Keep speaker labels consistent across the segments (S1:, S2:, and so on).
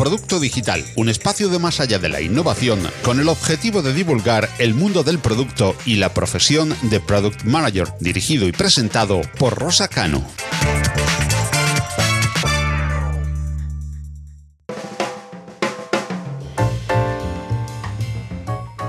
S1: Producto Digital, un espacio de más allá de la innovación con el objetivo de divulgar el mundo del producto y la profesión de Product Manager, dirigido y presentado por Rosa Cano.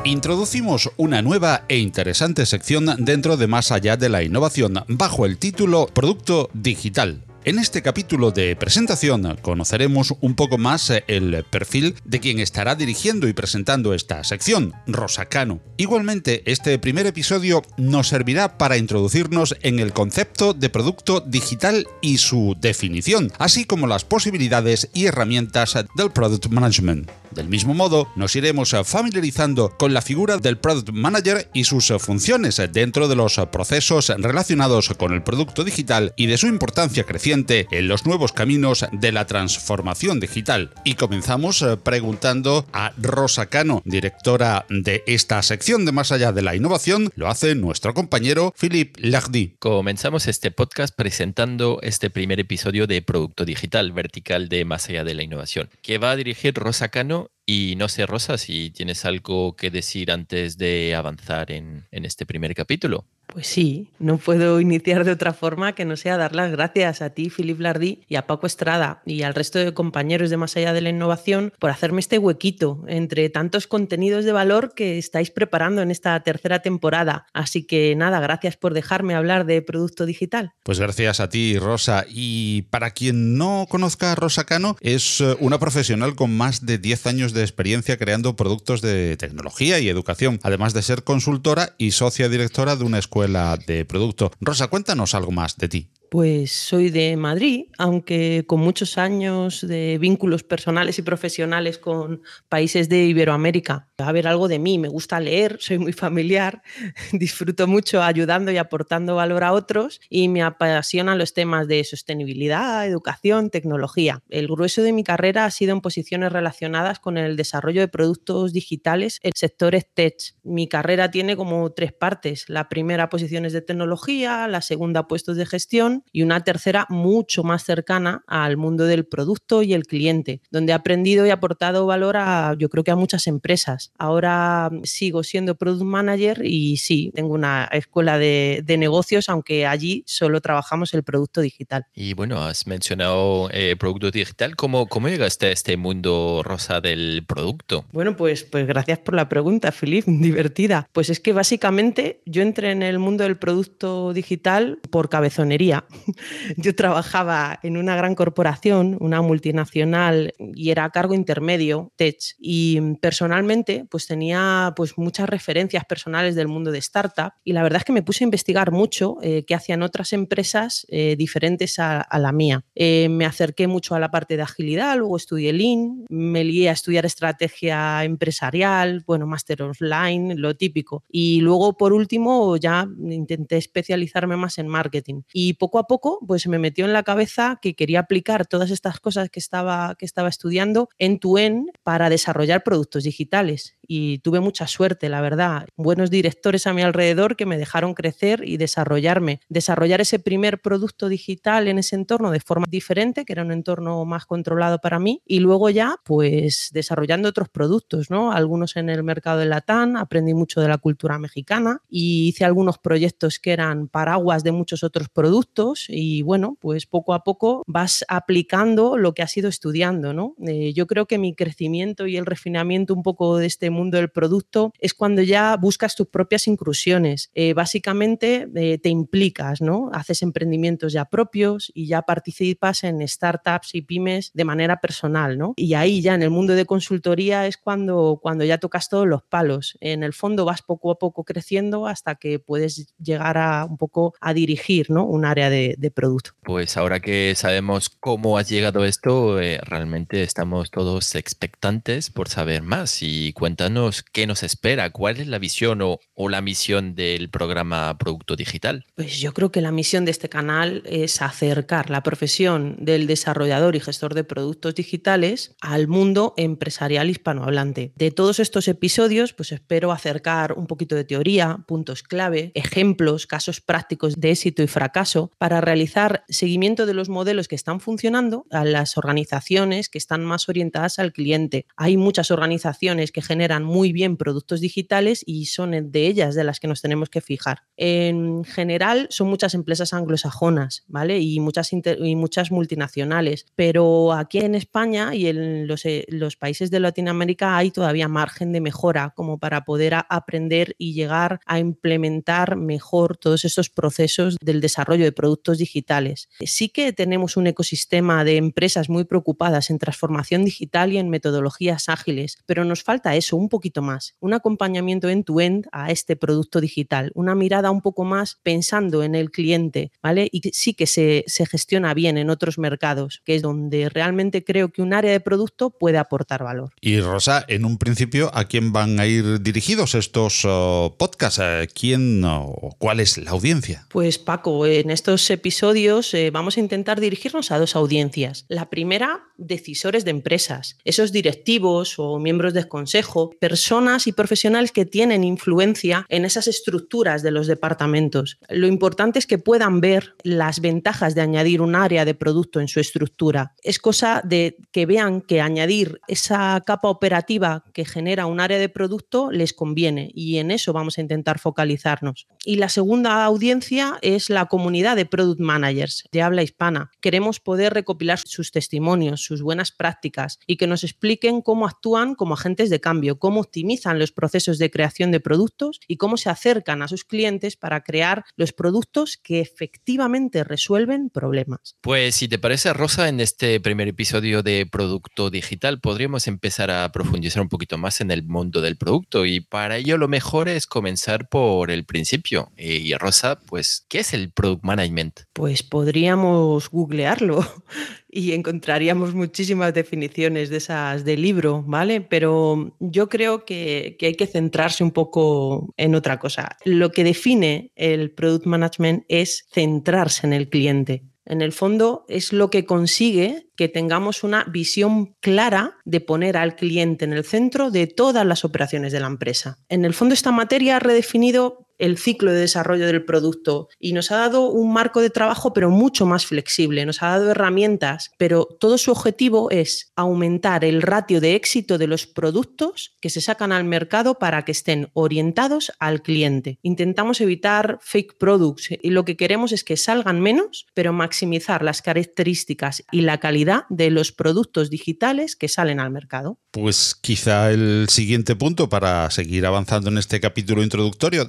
S1: Introducimos una nueva e interesante sección dentro de Más allá de la innovación bajo el título Producto Digital en este capítulo de presentación conoceremos un poco más eh, el perfil de quien estará dirigiendo y presentando esta sección, Rosa Cano. Igualmente, este primer episodio nos servirá para introducirnos en el concepto de producto digital y su definición, así como las posibilidades y herramientas del Product Management. Del mismo modo, nos iremos familiarizando con la figura del Product Manager y sus funciones dentro de los procesos relacionados con el producto digital y de su importancia creciente en los nuevos caminos de la transformación digital. Y comenzamos eh, preguntando a Rosa Cano, directora de esta sección de Más allá de la innovación, lo hace nuestro compañero Philippe Lardy.
S2: Comenzamos este podcast presentando este primer episodio de Producto Digital Vertical de Más allá de la innovación, que va a dirigir Rosa Cano y no sé, Rosa, si tienes algo que decir antes de avanzar en, en este primer capítulo.
S3: Pues sí, no puedo iniciar de otra forma que no sea dar las gracias a ti, Philip Lardy, y a Paco Estrada y al resto de compañeros de Más Allá de la Innovación por hacerme este huequito entre tantos contenidos de valor que estáis preparando en esta tercera temporada. Así que nada, gracias por dejarme hablar de producto digital.
S1: Pues gracias a ti, Rosa. Y para quien no conozca a Rosa Cano, es eh, una profesional con más de 10 años de experiencia creando productos de tecnología y educación, además de ser consultora y socia directora de una escuela de producto. Rosa, cuéntanos algo más de ti.
S3: Pues soy de Madrid, aunque con muchos años de vínculos personales y profesionales con países de Iberoamérica. A ver algo de mí, me gusta leer, soy muy familiar, disfruto mucho ayudando y aportando valor a otros y me apasionan los temas de sostenibilidad, educación, tecnología. El grueso de mi carrera ha sido en posiciones relacionadas con el desarrollo de productos digitales en sectores tech. Mi carrera tiene como tres partes. La primera, posiciones de tecnología, la segunda, puestos de gestión y una tercera mucho más cercana al mundo del producto y el cliente, donde he aprendido y aportado valor a, yo creo que a muchas empresas. Ahora sigo siendo product manager y sí, tengo una escuela de, negocios, aunque allí solo trabajamos el producto digital.
S2: Y bueno, has mencionado eh, producto digital. ¿Cómo, ¿Cómo llegaste a este mundo rosa del producto?
S3: Bueno, pues, pues gracias por la pregunta, Filip, divertida. Pues es que básicamente yo entré en el mundo del producto digital por cabezonería. Yo trabajaba en una gran corporación, una multinacional, y era a cargo intermedio, Tech, y personalmente pues tenía pues muchas referencias personales del mundo de startup y la verdad es que me puse a investigar mucho eh, qué hacían otras empresas eh, diferentes a, la mía. Eh, me acerqué mucho a la parte de agilidad, luego estudié Lean, me lié a estudiar estrategia empresarial, bueno, Master Offline, lo típico. Y luego, por último, ya intenté especializarme más en marketing. Y poco a poco, pues me metió en la cabeza que quería aplicar todas estas cosas que estaba, que estaba estudiando en tu en para desarrollar productos digitales y tuve mucha suerte, la verdad. Buenos directores a mi alrededor que me dejaron crecer y desarrollarme. Desarrollar ese primer producto digital en ese entorno de forma diferente, que era un entorno más controlado para mí, y luego ya, pues desarrollando otros productos, ¿no? Algunos en el mercado de Latán, aprendí mucho de la cultura mexicana y hice algunos proyectos que eran paraguas de muchos otros productos y bueno, pues poco a poco vas aplicando lo que has ido estudiando, ¿no? Eh, yo creo que mi crecimiento y el refinamiento un poco de este mundo del producto es cuando ya buscas tus propias inclusiones. Eh, básicamente eh, te implicas, ¿no? Haces emprendimientos ya propios y ya participas en startups y pymes de manera personal, ¿no? Y ahí ya en el mundo de consultoría es cuando, cuando ya tocas todos los palos. En el fondo vas poco a poco creciendo hasta que puedes llegar a un poco a dirigir, ¿no? Un área de, producto.
S2: Pues ahora que sabemos cómo has llegado a esto, eh, realmente estamos todos expectantes por saber más y cuéntanos qué nos espera, cuál es la visión o, la misión del programa Producto Digital.
S3: Pues yo creo que la misión de este canal es acercar la profesión del desarrollador y gestor de productos digitales al mundo empresarial hispanohablante. De todos estos episodios, pues espero acercar un poquito de teoría, puntos clave, ejemplos, casos prácticos de éxito y fracaso para realizar seguimiento de los modelos que están funcionando a las organizaciones que están más orientadas al cliente. Hay muchas organizaciones que generan muy bien productos digitales y son de ellas de las que nos tenemos que fijar. En general son muchas empresas anglosajonas, ¿vale? Y muchas, y muchas multinacionales, pero aquí en España y en los, eh, los países de Latinoamérica hay todavía margen de mejora como para poder aprender y llegar a implementar mejor todos estos procesos del desarrollo de productos digitales. Sí que tenemos un ecosistema de empresas muy preocupadas en transformación digital y en metodologías ágiles, pero nos falta eso, un poquito más, un acompañamiento end-to-end a este producto digital, una mirada un poco más pensando en el cliente, ¿vale? Y sí que se, se gestiona bien en otros mercados, que es donde realmente creo que un área de producto puede aportar valor.
S1: Y Rosa, en un principio, ¿a quién van a ir dirigidos estos oh, podcasts? ¿Quién o cuál es la audiencia?
S3: Pues Paco, en estos episodios eh, vamos a intentar dirigirnos a dos audiencias. La primera, decisores de empresas, esos directivos o miembros del consejo, personas y profesionales que tienen influencia en esas estructuras de los departamentos. Lo importante es que puedan ver las ventajas de añadir un área de producto en su estructura. Es cosa de que vean que añadir esa capa operativa que genera un área de producto les conviene y en eso vamos a intentar focalizarnos. Y la segunda audiencia es la comunidad de product managers de habla hispana. Queremos poder recopilar sus testimonios, sus buenas prácticas y que nos expliquen cómo actúan como agentes de cambio, cómo optimizan los procesos de creación de productos y cómo se acercan a sus clientes para crear los productos que efectivamente resuelven problemas.
S2: Pues si te parece, Rosa, en este primer episodio de Producto Digital podríamos empezar a profundizar un poquito más en el mundo del producto y para ello lo mejor es comenzar por el principio. Y Rosa, pues, ¿qué es el Product Management?
S3: Pues podríamos googlearlo y encontraríamos muchísimas definiciones de esas de libro, ¿vale? Pero yo creo que, que, hay que centrarse un poco en otra cosa. Lo que define el product management es centrarse en el cliente. En el fondo es lo que consigue que tengamos una visión clara de poner al cliente en el centro de todas las operaciones de la empresa. En el fondo esta materia ha redefinido el ciclo de desarrollo del producto y nos ha dado un marco de trabajo pero mucho más flexible, nos ha dado herramientas, pero todo su objetivo es aumentar el ratio de éxito de los productos que se sacan al mercado para que estén orientados al cliente. Intentamos evitar fake products y lo que queremos es que salgan menos, pero maximizar las características y la calidad de los productos digitales que salen al mercado.
S1: Pues quizá el siguiente punto para seguir avanzando en este capítulo introductorio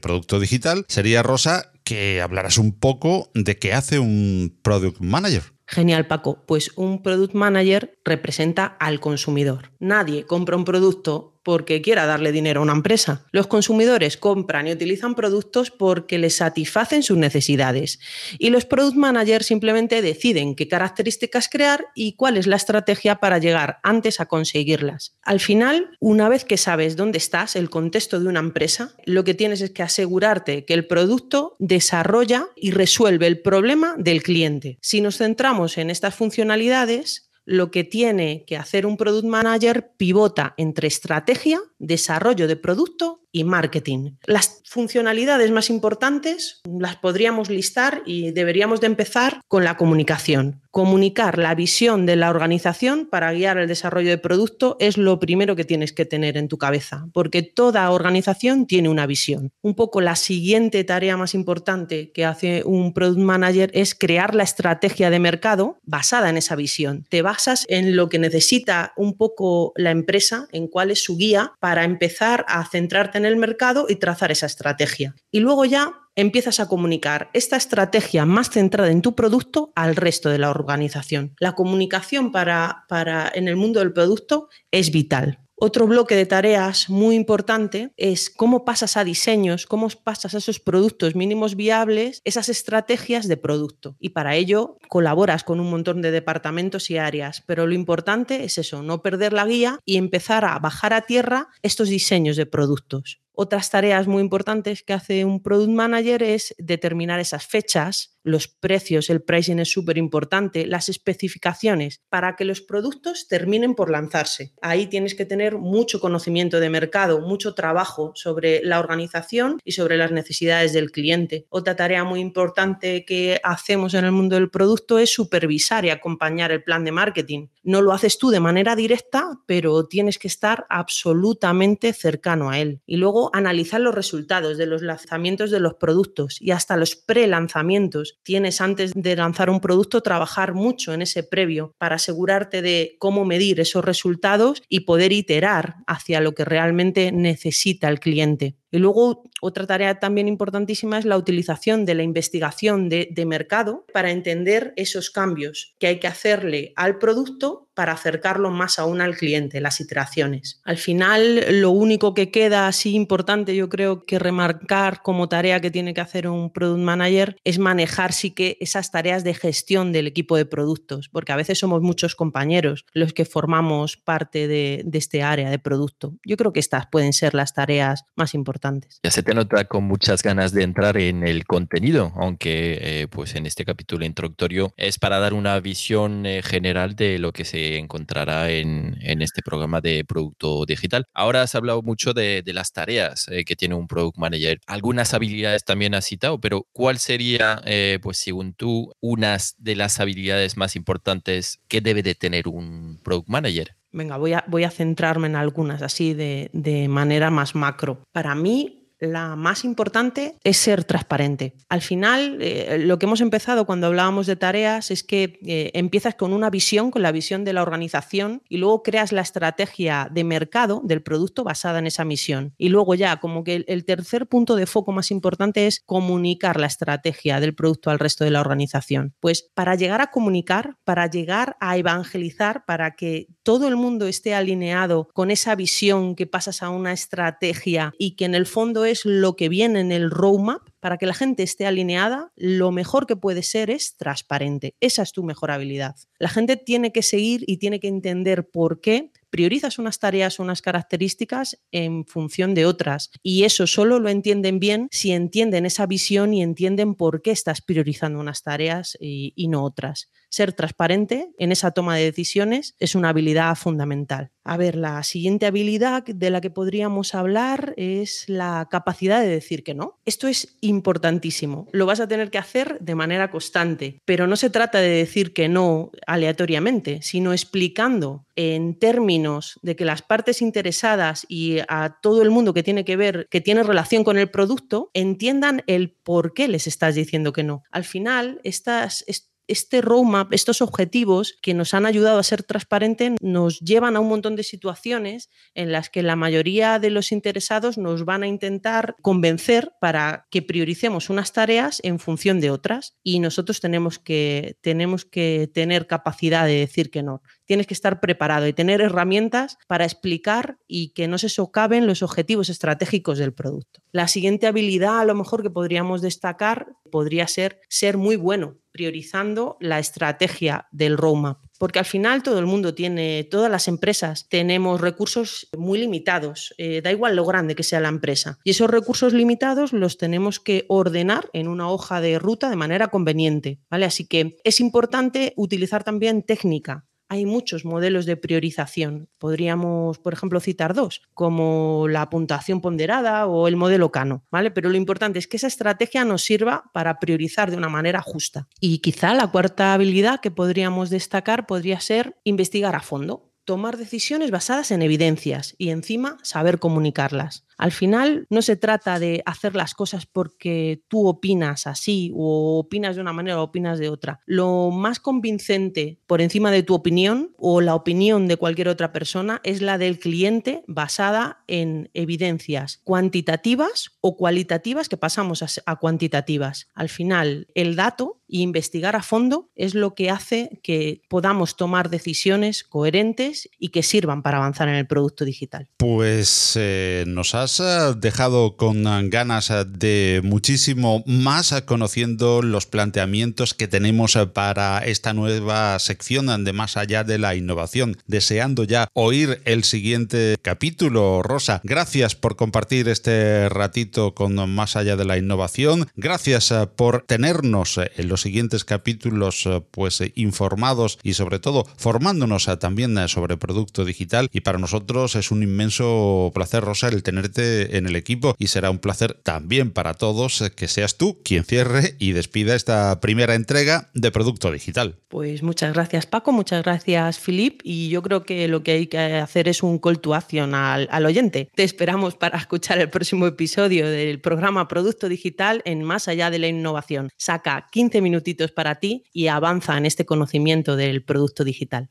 S1: producto digital, sería Rosa que hablarás un poco de qué hace un product manager.
S3: Genial, Paco. Pues un product manager representa al consumidor. Nadie compra un producto porque quiera darle dinero a una empresa. Los consumidores compran y utilizan productos porque les satisfacen sus necesidades. Y los product managers simplemente deciden qué características crear y cuál es la estrategia para llegar antes a conseguirlas. Al final, una vez que sabes dónde estás, el contexto de una empresa, lo que tienes es que asegurarte que el producto desarrolla y resuelve el problema del cliente. Si nos centramos en estas funcionalidades, lo que tiene que hacer un product manager pivota entre estrategia, desarrollo de producto y marketing. Las funcionalidades más importantes las podríamos listar y deberíamos de empezar con la comunicación. Comunicar la visión de la organización para guiar el desarrollo de producto es lo primero que tienes que tener en tu cabeza, porque toda organización tiene una visión. Un poco la siguiente tarea más importante que hace un product manager es crear la estrategia de mercado basada en esa visión. Te basas en lo que necesita un poco la empresa, en cuál es su guía, para empezar a centrarte en el mercado y trazar esa estrategia. Y luego ya empiezas a comunicar esta estrategia más centrada en tu producto al resto de la organización. La comunicación para, para en el mundo del producto es vital. Otro bloque de tareas muy importante es cómo pasas a diseños, cómo pasas a esos productos mínimos viables, esas estrategias de producto. Y para ello colaboras con un montón de departamentos y áreas. Pero lo importante es eso, no perder la guía y empezar a bajar a tierra estos diseños de productos. Otras tareas muy importantes que hace un product manager es determinar esas fechas los precios, el pricing es súper importante, las especificaciones, para que los productos terminen por lanzarse. Ahí tienes que tener mucho conocimiento de mercado, mucho trabajo sobre la organización y sobre las necesidades del cliente. Otra tarea muy importante que hacemos en el mundo del producto es supervisar y acompañar el plan de marketing. No lo haces tú de manera directa, pero tienes que estar absolutamente cercano a él. Y luego analizar los resultados de los lanzamientos de los productos y hasta los pre-lanzamientos. Tienes antes de lanzar un producto trabajar mucho en ese previo para asegurarte de cómo medir esos resultados y poder iterar hacia lo que realmente necesita el cliente. Y luego otra tarea también importantísima es la utilización de la investigación de, mercado para entender esos cambios que hay que hacerle al producto para acercarlo más aún al cliente, las iteraciones. Al final, lo único que queda así importante, yo creo que remarcar como tarea que tiene que hacer un product manager es manejar sí que esas tareas de gestión del equipo de productos, porque a veces somos muchos compañeros los que formamos parte de este área de producto. Yo creo que estas pueden ser las tareas más importantes.
S2: Ya se te nota con muchas ganas de entrar en el contenido, aunque eh, pues en este capítulo introductorio es para dar una visión eh, general de lo que se encontrará en, este programa de producto digital. Ahora has hablado mucho de, las tareas eh, que tiene un product manager. Algunas habilidades también has citado, pero ¿cuál sería, pues según tú, unas de las habilidades más importantes que debe de tener un product manager?
S3: Venga, voy a, voy a centrarme en algunas así de, de manera más macro. Para mí, la más importante es ser transparente. Al final, eh, lo que hemos empezado cuando hablábamos de tareas es que eh, empiezas con una visión, con la visión de la organización, y luego creas la estrategia de mercado del producto basada en esa misión. Y luego ya, como que el, tercer punto de foco más importante es comunicar la estrategia del producto al resto de la organización. Pues para llegar a comunicar, para llegar a evangelizar, para que todo el mundo esté alineado con esa visión que pasas a una estrategia y que en el fondo lo que viene en el roadmap, para que la gente esté alineada, lo mejor que puede ser es transparente. Esa es tu mejor habilidad. La gente tiene que seguir y tiene que entender por qué priorizas unas tareas o unas características en función de otras. Y eso solo lo entienden bien si entienden esa visión y entienden por qué estás priorizando unas tareas y, y no otras. Ser transparente en esa toma de decisiones es una habilidad fundamental. A ver, la siguiente habilidad de la que podríamos hablar es la capacidad de decir que no. Esto es importantísimo. Lo vas a tener que hacer de manera constante, pero no se trata de decir que no aleatoriamente, sino explicando en términos de que las partes interesadas y a todo el mundo que tiene que ver, que tiene relación con el producto, entiendan el por qué les estás diciendo que no. Al final, estas, este roadmap, estos objetivos que nos han ayudado a ser transparentes, nos llevan a un montón de situaciones en las que la mayoría de los interesados nos van a intentar convencer para que prioricemos unas tareas en función de otras y nosotros tenemos que, tenemos que tener capacidad de decir que no. Tienes que estar preparado y tener herramientas para explicar y que no se socaven los objetivos estratégicos del producto. La siguiente habilidad a lo mejor que podríamos destacar podría ser ser muy bueno priorizando la estrategia del roadmap. Porque al final todo el mundo tiene, todas las empresas tenemos recursos muy limitados, eh, da igual lo grande que sea la empresa. Y esos recursos limitados los tenemos que ordenar en una hoja de ruta de manera conveniente. ¿vale? Así que es importante utilizar también técnica hay muchos modelos de priorización. Podríamos, por ejemplo, citar dos, como la puntuación ponderada o el modelo Cano, ¿vale? Pero lo importante es que esa estrategia nos sirva para priorizar de una manera justa. Y quizá la cuarta habilidad que podríamos destacar podría ser investigar a fondo tomar decisiones basadas en evidencias y encima saber comunicarlas. Al final no se trata de hacer las cosas porque tú opinas así o opinas de una manera o opinas de otra. Lo más convincente por encima de tu opinión o la opinión de cualquier otra persona es la del cliente basada en evidencias cuantitativas o cualitativas que pasamos a, cuantitativas. Al final el dato e investigar a fondo es lo que hace que podamos tomar decisiones coherentes y que sirvan para avanzar en el producto digital.
S1: Pues eh, nos ha has eh, dejado con ganas de muchísimo más conociendo los planteamientos que tenemos para esta nueva sección de Más allá de la innovación. Deseando ya oír el siguiente capítulo, Rosa. Gracias por compartir este ratito con Más allá de la innovación. Gracias por tenernos en los siguientes capítulos pues informados y sobre todo formándonos también sobre producto digital y para nosotros es un inmenso placer Rosa el tenerte en el equipo y será un placer también para todos que seas tú quien cierre y despida esta primera entrega de producto digital.
S3: Pues muchas gracias Paco, muchas gracias Filip y yo creo que lo que hay que hacer es un call to action al, al oyente. Te esperamos para escuchar el próximo episodio del programa Producto Digital en Más allá de la innovación. Saca 15 minutitos para ti y avanza en este conocimiento del producto digital.